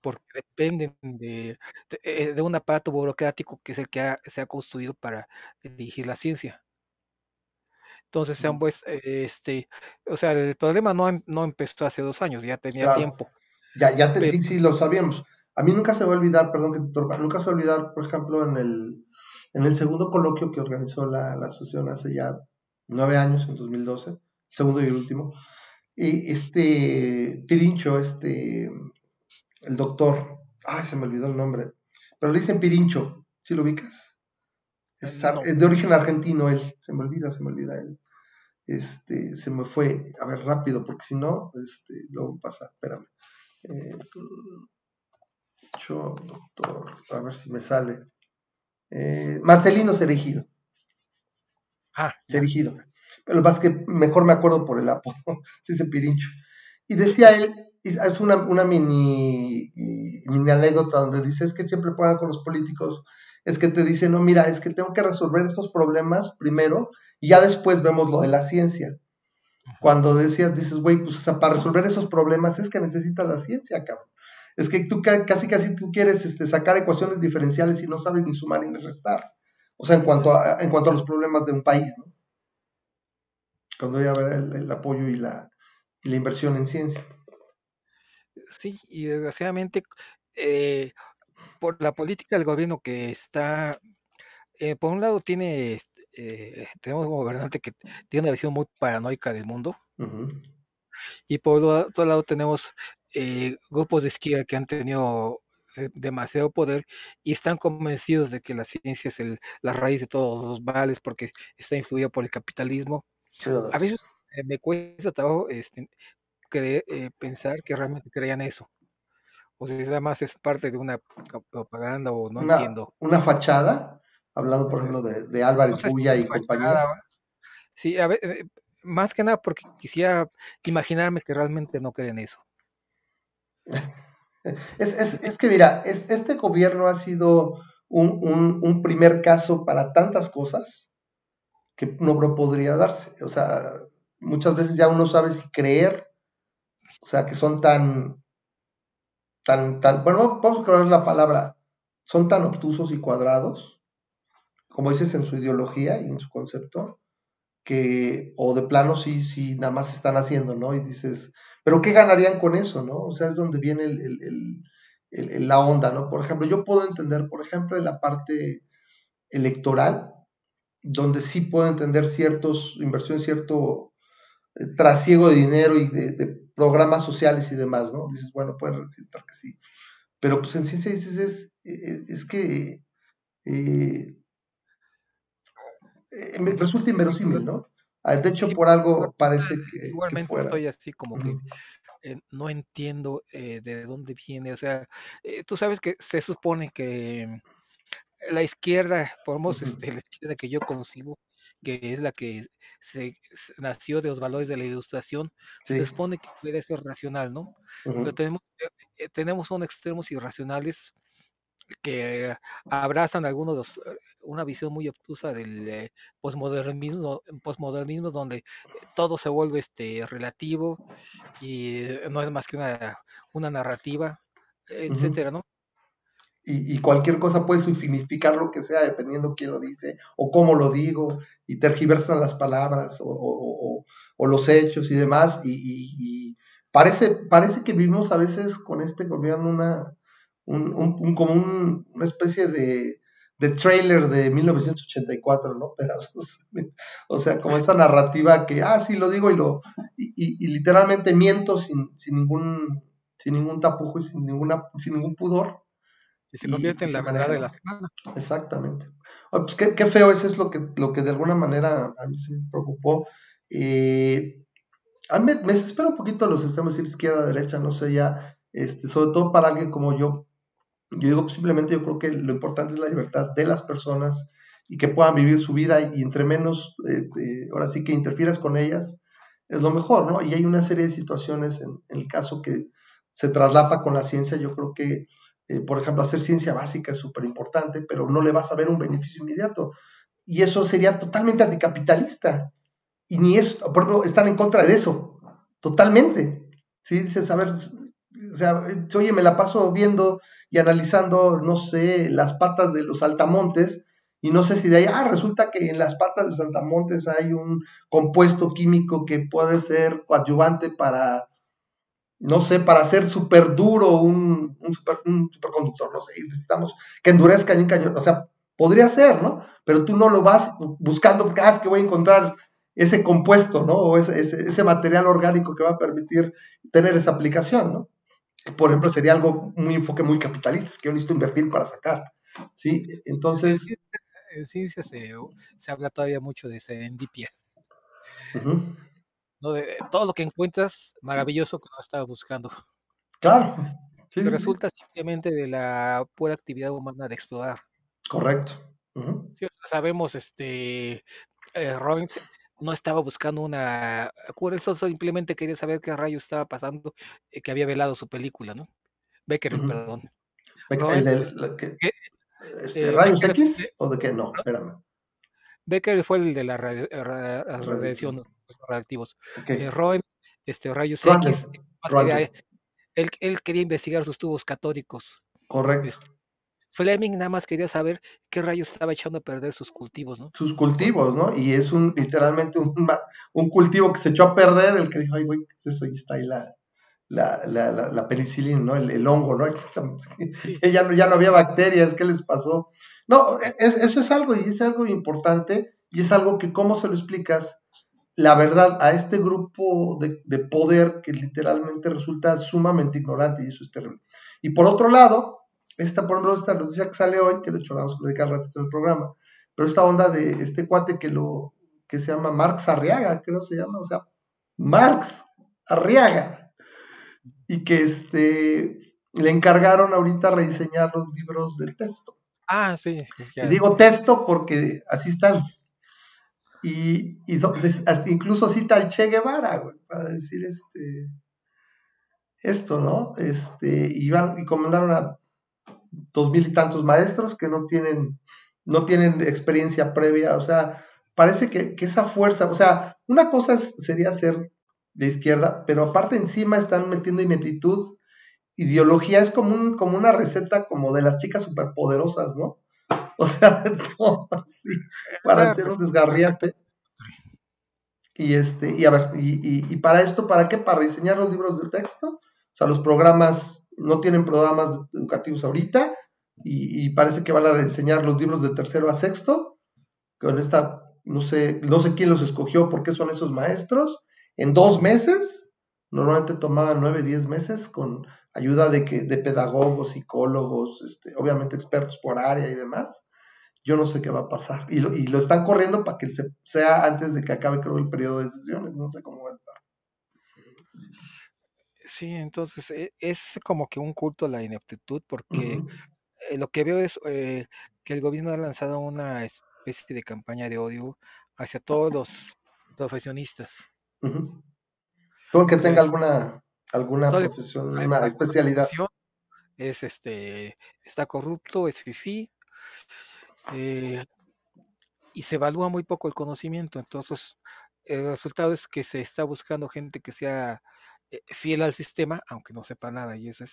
porque dependen de, eh, de, un aparato burocrático que es el que se ha construido para dirigir la ciencia. Entonces, sean pues, este, o sea, el problema no, em, no empezó hace dos años, ya tenía tiempo. Ya, ya te, sí, sí, lo sabíamos. A mí nunca se va a olvidar, perdón que te nunca se va a olvidar, por ejemplo, en el, en el segundo coloquio que organizó la, la asociación hace ya nueve años, en 2012, segundo y el último, y este Pirincho, este el doctor, ay, se me olvidó el nombre, pero le dicen Pirincho, ¿sí lo ubicas? Es de origen argentino él, se me olvida, se me olvida él. Este, se me fue, a ver, rápido, porque si no, este, luego pasa, espérame. Eh, yo, doctor, a ver si me sale. Eh, Marcelino Cerejido. Ah. Cerejido. Pero lo que mejor me acuerdo por el apodo, dice Pirincho. Y decía él, es una, una mini, mini, anécdota donde dice, es que siempre puedan con los políticos, es que te dicen, no, mira, es que tengo que resolver estos problemas primero y ya después vemos lo de la ciencia. Cuando decías, dices, güey, pues para resolver esos problemas es que necesitas la ciencia, cabrón. Es que tú casi, casi tú quieres este, sacar ecuaciones diferenciales y no sabes ni sumar ni restar. O sea, en cuanto a, en cuanto a los problemas de un país, ¿no? Cuando voy a ver el, apoyo y la, y la inversión en ciencia. Sí, y desgraciadamente, eh, por la política del gobierno que está, eh, por un lado tiene, eh, tenemos un gobernante que tiene una visión muy paranoica del mundo, y por otro lado tenemos eh, grupos de izquierda que han tenido demasiado poder y están convencidos de que la ciencia es el, la raíz de todos los males porque está influida por el capitalismo. A veces me cuesta trabajo este, creer, eh, pensar que realmente creían eso. O si además es parte de una propaganda o no entiendo. Una fachada, hablando por ejemplo de, Álvarez Bulla y compañía. Sí, a ver, eh, más que nada porque quisiera imaginarme que realmente no creen eso. es, es, es, que mira, es, este gobierno ha sido un, un, un, primer caso para tantas cosas que no, no podría darse. O sea, muchas veces ya uno sabe si creer o sea, que son tan, tan, tan, bueno, vamos a la palabra, son tan obtusos y cuadrados, como dices en su ideología y en su concepto, que, o de plano sí, sí, nada más están haciendo, ¿no? Y dices, Pero ¿qué ganarían con eso, no? O sea, es donde viene el, la onda, ¿no? Por ejemplo, yo puedo entender, por ejemplo, en la parte electoral, donde sí puedo entender ciertos, inversiones, cierto eh, trasiego de dinero y de, programas sociales y demás, ¿no? Dices, bueno, pueden resultar que sí. Pero pues en ciencia dices, es, es, es que eh, eh, resulta inverosímil, ¿no? Ah, de hecho, por algo parece que. Igualmente estoy así como que eh, no entiendo eh, de dónde viene. O sea, tú sabes que se supone que la izquierda, formos este, la izquierda que yo concibo, que es la que se, nació de los valores de la ilustración, se supone que puede ser racional, ¿no? Pero tenemos, tenemos son extremos irracionales que abrazan algunos una visión muy obtusa del eh, posmodernismo, posmodernismo donde todo se vuelve este relativo y no es más que una, una narrativa, etcétera, ¿no? Y, cualquier cosa puede significar lo que sea dependiendo quién lo dice o cómo lo digo y tergiversan las palabras o, los hechos y demás y, parece, parece que vivimos a veces con este gobierno una, un, como una especie de, de trailer de 1984, ¿no? Pedazos. O sea, como esa narrativa que, ah, sí, lo digo y lo, y, literalmente miento sin, sin, ningún, sin ningún tapujo y sin, ninguna, sin ningún pudor. Y se convierte en la verdad de la semana. Exactamente. pues qué, qué, feo, eso es lo que, lo que de alguna manera a mí se me preocupó. Eh, a mí me, me desespera un poquito los extremos, izquierda, derecha, no sé, ya, este, sobre todo para alguien como yo, yo digo, simplemente yo creo que lo importante es la libertad de las personas y que puedan vivir su vida y entre menos, eh, ahora sí que interfieras con ellas, es lo mejor, ¿no? Y hay una serie de situaciones en, el caso que se traslapa con la ciencia, yo creo que, eh, por ejemplo, hacer ciencia básica es súper importante, pero no le vas a ver un beneficio inmediato. Y eso sería totalmente anticapitalista. Y ni eso, por ejemplo, están en contra de eso, totalmente. ¿Sí? Dices, a ver, o sea, oye, me la paso viendo y analizando, no sé, las patas de los altamontes, y no sé si de ahí, ah, resulta que en las patas de los altamontes hay un compuesto químico que puede ser coadyuvante para, no sé, para hacer súper duro un, un, super, un superconductor, no sé, y necesitamos que endurezca en un cañón, o sea, podría ser, ¿no? Pero tú no lo vas buscando porque, ah, es que voy a encontrar ese compuesto, ¿no? O ese, ese, ese material orgánico que va a permitir tener esa aplicación, ¿no? por ejemplo, sería algo muy enfoque muy capitalista, es que yo necesito invertir para sacar, ¿sí? Entonces... En ciencia se, se habla todavía mucho de serendipia. ¿No? de, todo lo que encuentras, maravilloso que no estaba buscando. Claro. Sí, resulta simplemente de la pura actividad humana de explorar. Correcto. sabemos, este, eh, no estaba buscando una eso simplemente quería saber qué rayo estaba pasando, eh, que había velado su película, ¿no? Becker, perdón. ¿El de este, eh, ¿Rayos X o de qué? No, espérame. Becker fue el de la radiación, los reactivos. Okay. Eh, este, rayos X. él, él, quería investigar sus tubos catódicos. Correcto. Este, Fleming nada más quería saber qué rayos estaba echando a perder sus cultivos, ¿no? Sus cultivos, ¿no? Y es un literalmente un, un cultivo que se echó a perder, el que dijo, ay, güey, eso? Y está ahí la, la, la, la, penicilina, ¿no? El, hongo, ¿no? ya ¿no? Ya no había bacterias, ¿qué les pasó? No, eso es algo, y es algo importante, y es algo que, ¿cómo se lo explicas? La verdad, a este grupo de, de poder que literalmente resulta sumamente ignorante, y eso es terrible. Y por otro lado, esta, por ejemplo, esta noticia que sale hoy, que de hecho la vamos a platicar al ratito en el programa, pero esta onda de este cuate que lo que se llama Marx Arriaga, creo se llama, o sea, Marx Arriaga, y que este le encargaron ahorita rediseñar los libros de texto. Ah, sí. Y digo texto porque así están. Y, y incluso cita al Che Guevara, güey, para decir este esto, ¿no? Este, y, y comandaron a dos mil y tantos maestros que no tienen, no tienen experiencia previa, o sea, parece que, esa fuerza, o sea, una cosa sería ser de izquierda, pero aparte encima están metiendo ineptitud, ideología, es como, un, como una receta como de las chicas superpoderosas, ¿no? O sea, todo así, para hacer un desgarriate. Y este, y a ver, y, para esto, ¿para qué? Para diseñar los libros de texto. O sea, los programas no tienen programas educativos ahorita, y, parece que van a diseñar los libros de tercero a sexto, con esta, no sé, no sé quién los escogió, por qué son esos maestros, en dos meses, normalmente tomaban nueve, diez meses, con ayuda de, que, de pedagogos, psicólogos, este, obviamente expertos por área y demás yo no sé qué va a pasar. Y lo, y lo están corriendo para que sea antes de que acabe, creo, el periodo de sesiones. No sé cómo va a estar. Sí, entonces e, es como que un culto a la ineptitud, porque eh, lo que veo es eh, que el gobierno ha lanzado una especie de campaña de odio hacia todos los profesionistas. Todo el que tenga alguna alguna profesión, una especialidad. Es este, está corrupto, es fifi, eh, y se evalúa muy poco el conocimiento. Entonces, el resultado es que se está buscando gente que sea eh, fiel al sistema, aunque no sepa nada, y eso es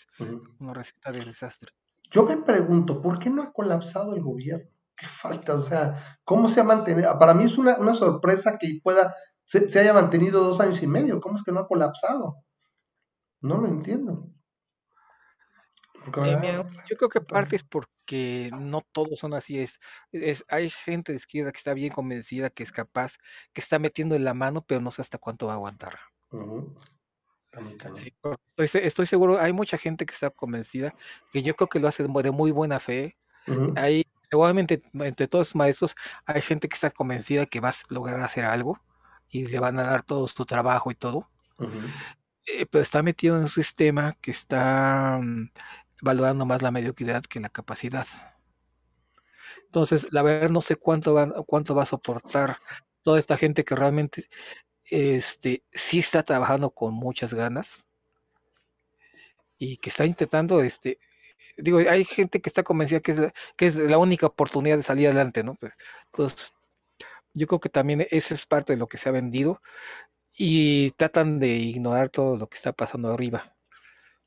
una receta de desastre. Yo me pregunto, ¿por qué no ha colapsado el gobierno? ¿Qué falta? O sea, ¿cómo se ha mantenido? Para mí es una, una sorpresa que pueda, se, se, haya mantenido dos años y medio. ¿Cómo es que no ha colapsado? No lo entiendo. Eh, yo creo que parte es porque no todos son así. Es, es, hay gente de izquierda que está bien convencida, que es capaz, que está metiendo en la mano, pero no sé hasta cuánto va a aguantar. estoy, seguro, hay mucha gente que está convencida, que yo creo que lo hace de muy buena fe. Hay, seguramente entre todos los maestros hay gente que está convencida que vas a lograr hacer algo y le van a dar todo tu trabajo y todo. Eh, pero está metido en un sistema que está mm, valorando más la mediocridad que la capacidad. Entonces, la verdad no sé cuánto va, cuánto va a soportar toda esta gente que realmente este sí está trabajando con muchas ganas y que está intentando este digo hay gente que está convencida que es que es la única oportunidad de salir adelante no pues, pues yo creo que también eso es parte de lo que se ha vendido y tratan de ignorar todo lo que está pasando arriba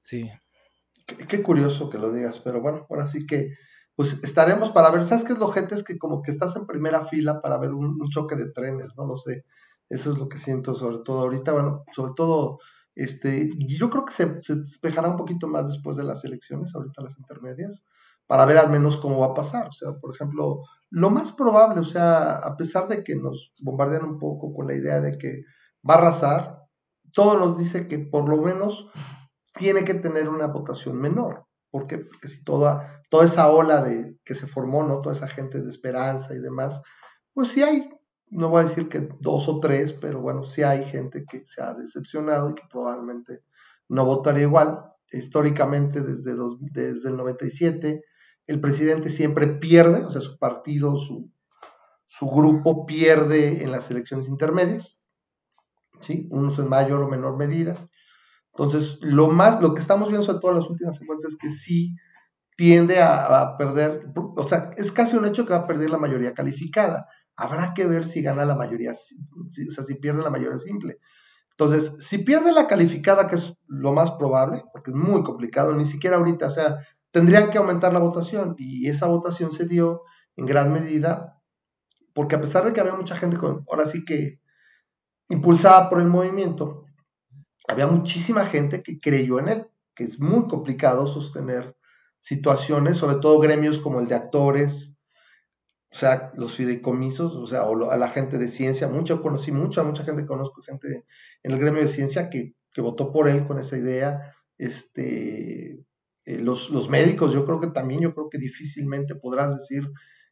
sí Qué, curioso que lo digas, pero bueno, ahora sí que pues estaremos para ver, ¿sabes qué es lo gente? Es que como que estás en primera fila para ver un, choque de trenes, no lo sé. Eso es lo que siento sobre todo ahorita, bueno, sobre todo, este, yo creo que se, se despejará un poquito más después de las elecciones, ahorita las intermedias, para ver al menos cómo va a pasar. O sea, por ejemplo, lo más probable, o sea, a pesar de que nos bombardean un poco con la idea de que va a arrasar, todo nos dice que por lo menos tiene que tener una votación menor. Porque si toda, toda esa ola de, que se formó, ¿no? Toda esa gente de esperanza y demás, pues sí hay, no voy a decir que dos o tres, pero bueno, sí hay gente que se ha decepcionado y que probablemente no votaría igual. Históricamente, desde, desde el 97, el presidente siempre pierde, o sea, su partido, su, su grupo pierde en las elecciones intermedias, ¿sí? Unos en mayor o menor medida. Entonces, lo más, lo que estamos viendo sobre todo en las últimas secuencias es que sí tiende a, perder, o sea, es casi un hecho que va a perder la mayoría calificada. Habrá que ver si gana la mayoría, o sea, si pierde la mayoría simple. Entonces, si pierde la calificada, que es lo más probable, porque es muy complicado, ni siquiera ahorita, o sea, tendrían que aumentar la votación y esa votación se dio en gran medida porque a pesar de que había mucha gente con, ahora sí que impulsada por el movimiento, había muchísima gente que creyó en él, que es muy complicado sostener situaciones, sobre todo gremios como el de actores, o sea, los fideicomisos, o sea, o a la gente de ciencia, mucho conocí, mucha, mucha gente conozco, gente en el gremio de ciencia que, votó por él con esa idea, este, eh, los, los, médicos, yo creo que también, yo creo que difícilmente podrás decir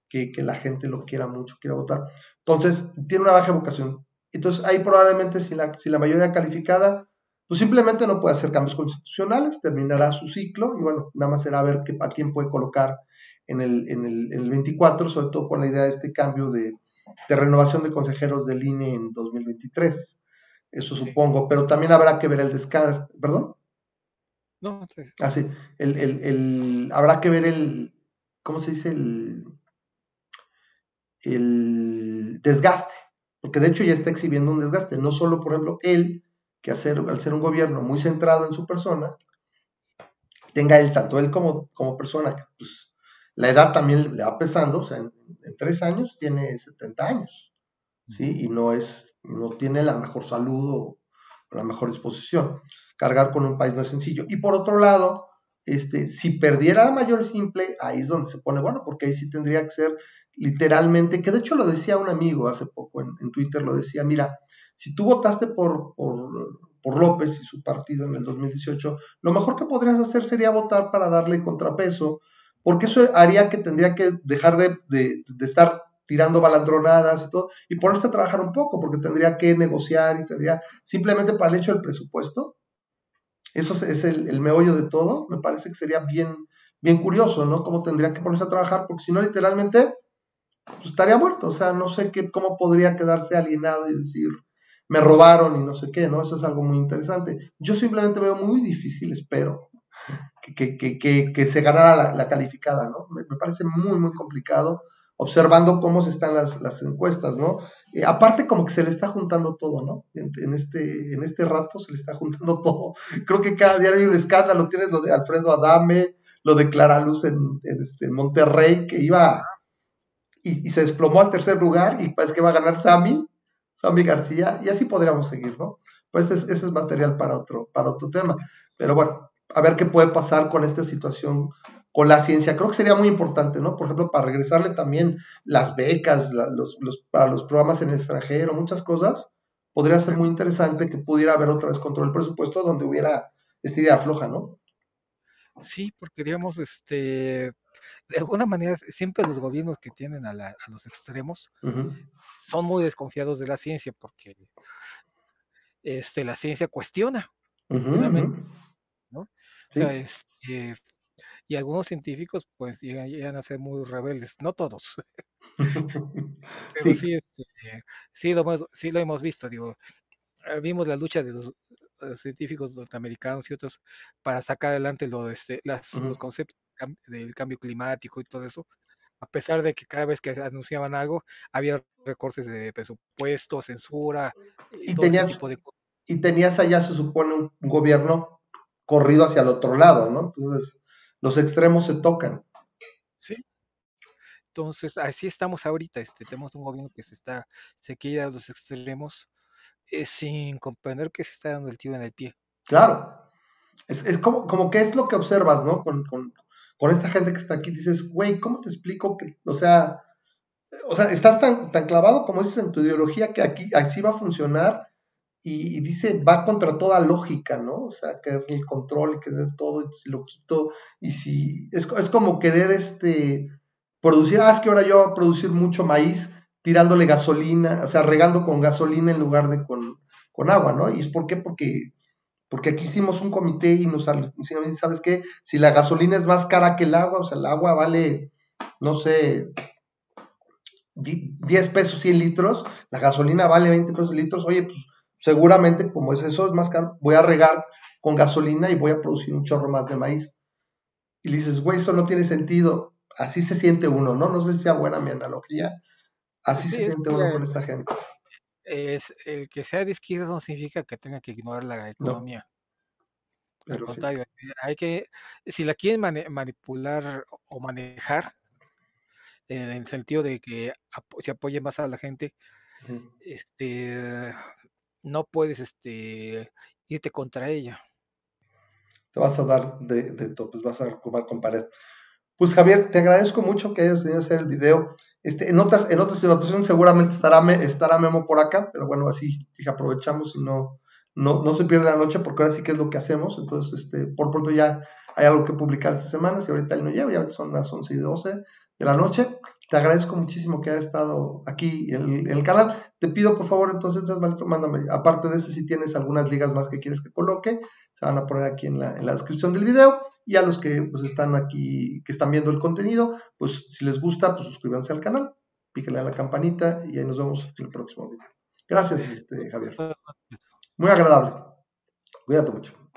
que, que, la gente lo quiera mucho, quiera votar. Entonces, tiene una baja vocación. Entonces, ahí probablemente si la, si la mayoría calificada pues simplemente no puede hacer cambios constitucionales, terminará su ciclo y bueno, nada más será ver qué, a quién puede colocar en el, en, el, en el 24, sobre todo con la idea de este cambio de, de renovación de consejeros del INE en 2023. Eso supongo, pero también habrá que ver el descarte, ¿perdón? No, sí. Ah, sí. El, el, el, habrá que ver el, ¿cómo se dice? El, el desgaste, porque de hecho ya está exhibiendo un desgaste, no solo, por ejemplo, él, que hacer, al ser un gobierno muy centrado en su persona, tenga él, tanto él como, como persona, que pues, la edad también le va pesando, o sea, en, tres años tiene 70 años. ¿sí? Y no es, no tiene la mejor salud o la mejor disposición. Cargar con un país no es sencillo. Y por otro lado, este, si perdiera la mayor simple, ahí es donde se pone, bueno, porque ahí sí tendría que ser literalmente, que de hecho lo decía un amigo hace poco en, Twitter, lo decía, mira, si tú votaste por, por, López y su partido en el 2018, lo mejor que podrías hacer sería votar para darle contrapeso, porque eso haría que tendría que dejar de, de, estar tirando balandronadas y todo, y ponerse a trabajar un poco, porque tendría que negociar y tendría, simplemente para el hecho del presupuesto, eso es el, el meollo de todo, me parece que sería bien, bien curioso, ¿no? Cómo tendría que ponerse a trabajar, porque si no, literalmente, pues, estaría muerto, o sea, no sé qué, cómo podría quedarse alienado y decir, me robaron y no sé qué, ¿no? Eso es algo muy interesante. Yo simplemente veo muy difícil, espero, que, que, que, que se ganara la, calificada, ¿no? Me, parece muy, muy complicado observando cómo se están las, las encuestas, ¿no? Eh, aparte como que se le está juntando todo, ¿no? En, este, en este rato se le está juntando todo. Creo que cada día hay un escándalo, tienes lo de Alfredo Adame, lo de Clara Luz en, este, Monterrey, que iba y, se desplomó al tercer lugar y parece que va a ganar Sami, Sami García, y así podríamos seguir, ¿no? Pues ese es, material para otro, para otro tema. Pero bueno, a ver qué puede pasar con esta situación con la ciencia. Creo que sería muy importante, ¿no? Por ejemplo, para regresarle también las becas, los, para los programas en el extranjero, muchas cosas, podría ser muy interesante que pudiera haber otra vez control del presupuesto donde hubiera esta idea floja, ¿no? Sí, porque digamos, este, de alguna manera, siempre los gobiernos que tienen a, los extremos son muy desconfiados de la ciencia porque este, la ciencia cuestiona, ¿no? Sí. O sea, este, y algunos científicos pues llegan, a ser muy rebeldes, no todos. Pero sí, sí, este, sí, lo, sí lo hemos visto, digo, eh, vimos la lucha de los, científicos norteamericanos y otros para sacar adelante lo, este, las, los conceptos del cambio climático y todo eso, a pesar de que cada vez que anunciaban algo había recortes de presupuesto, censura y, tenías, tipo de... y tenías allá se supone un gobierno corrido hacia el otro lado, ¿no? Entonces los extremos se tocan. Sí. Entonces, así estamos ahorita, este, tenemos un gobierno que se está, se quiere a los extremos eh, sin comprender que se está dando el tiro en el pie. Claro. Es, es como, como que es lo que observas, ¿no? Con, con, con esta gente que está aquí, dices, güey, ¿cómo te explico que, o sea, o sea, estás tan, tan clavado como dices en tu ideología que aquí así va a funcionar y, dice, va contra toda lógica, ¿no? O sea, querer el control, querer todo, y si lo quito, y si, es, es, como querer, este, producir, ah, es que ahora yo voy a producir mucho maíz tirándole gasolina, o sea, regando con gasolina en lugar de con, con agua, ¿no? ¿Y es por qué? Porque, porque aquí hicimos un comité y nos decían, ¿sabes qué? Si la gasolina es más cara que el agua, o sea, el agua vale, no sé, 10 pesos 100 litros, la gasolina vale 20 pesos litros, oye, pues seguramente como es eso es más caro, voy a regar con gasolina y voy a producir un chorro más de maíz. Y le dices, güey, eso no tiene sentido. Así se siente uno, ¿no? No sé si sea buena mi analogía. Así se siente uno con esta gente. Es, el que sea de izquierda no significa que tenga que ignorar la economía. Al contrario, hay que, si la quieren manipular o manejar, en el sentido de que se apoye más a la gente, este no puedes este, irte contra ella. Te vas a dar de, de todo, pues vas a ocupar con pared. Pues Javier, te agradezco mucho que hayas venido a hacer el video. Este, en otras, en otras situaciones seguramente estará, estará Memo por acá, pero bueno, así aprovechamos y no, no, no se pierde la noche porque ahora sí que es lo que hacemos. Entonces, este, por pronto ya hay algo que publicar esta semana. Si ahorita él no lleva, ya son las 11 y 12 de la noche. Te agradezco muchísimo que haya estado aquí en el, canal. Te pido, por favor, entonces, mándame, aparte de ese, si tienes algunas ligas más que quieres que coloque, se van a poner aquí en la, descripción del video. Y a los que pues, están aquí, que están viendo el contenido, pues si les gusta, pues suscríbanse al canal, píquenle a la campanita y ahí nos vemos en el próximo video. Gracias, este, Javier. Muy agradable. Cuídate mucho.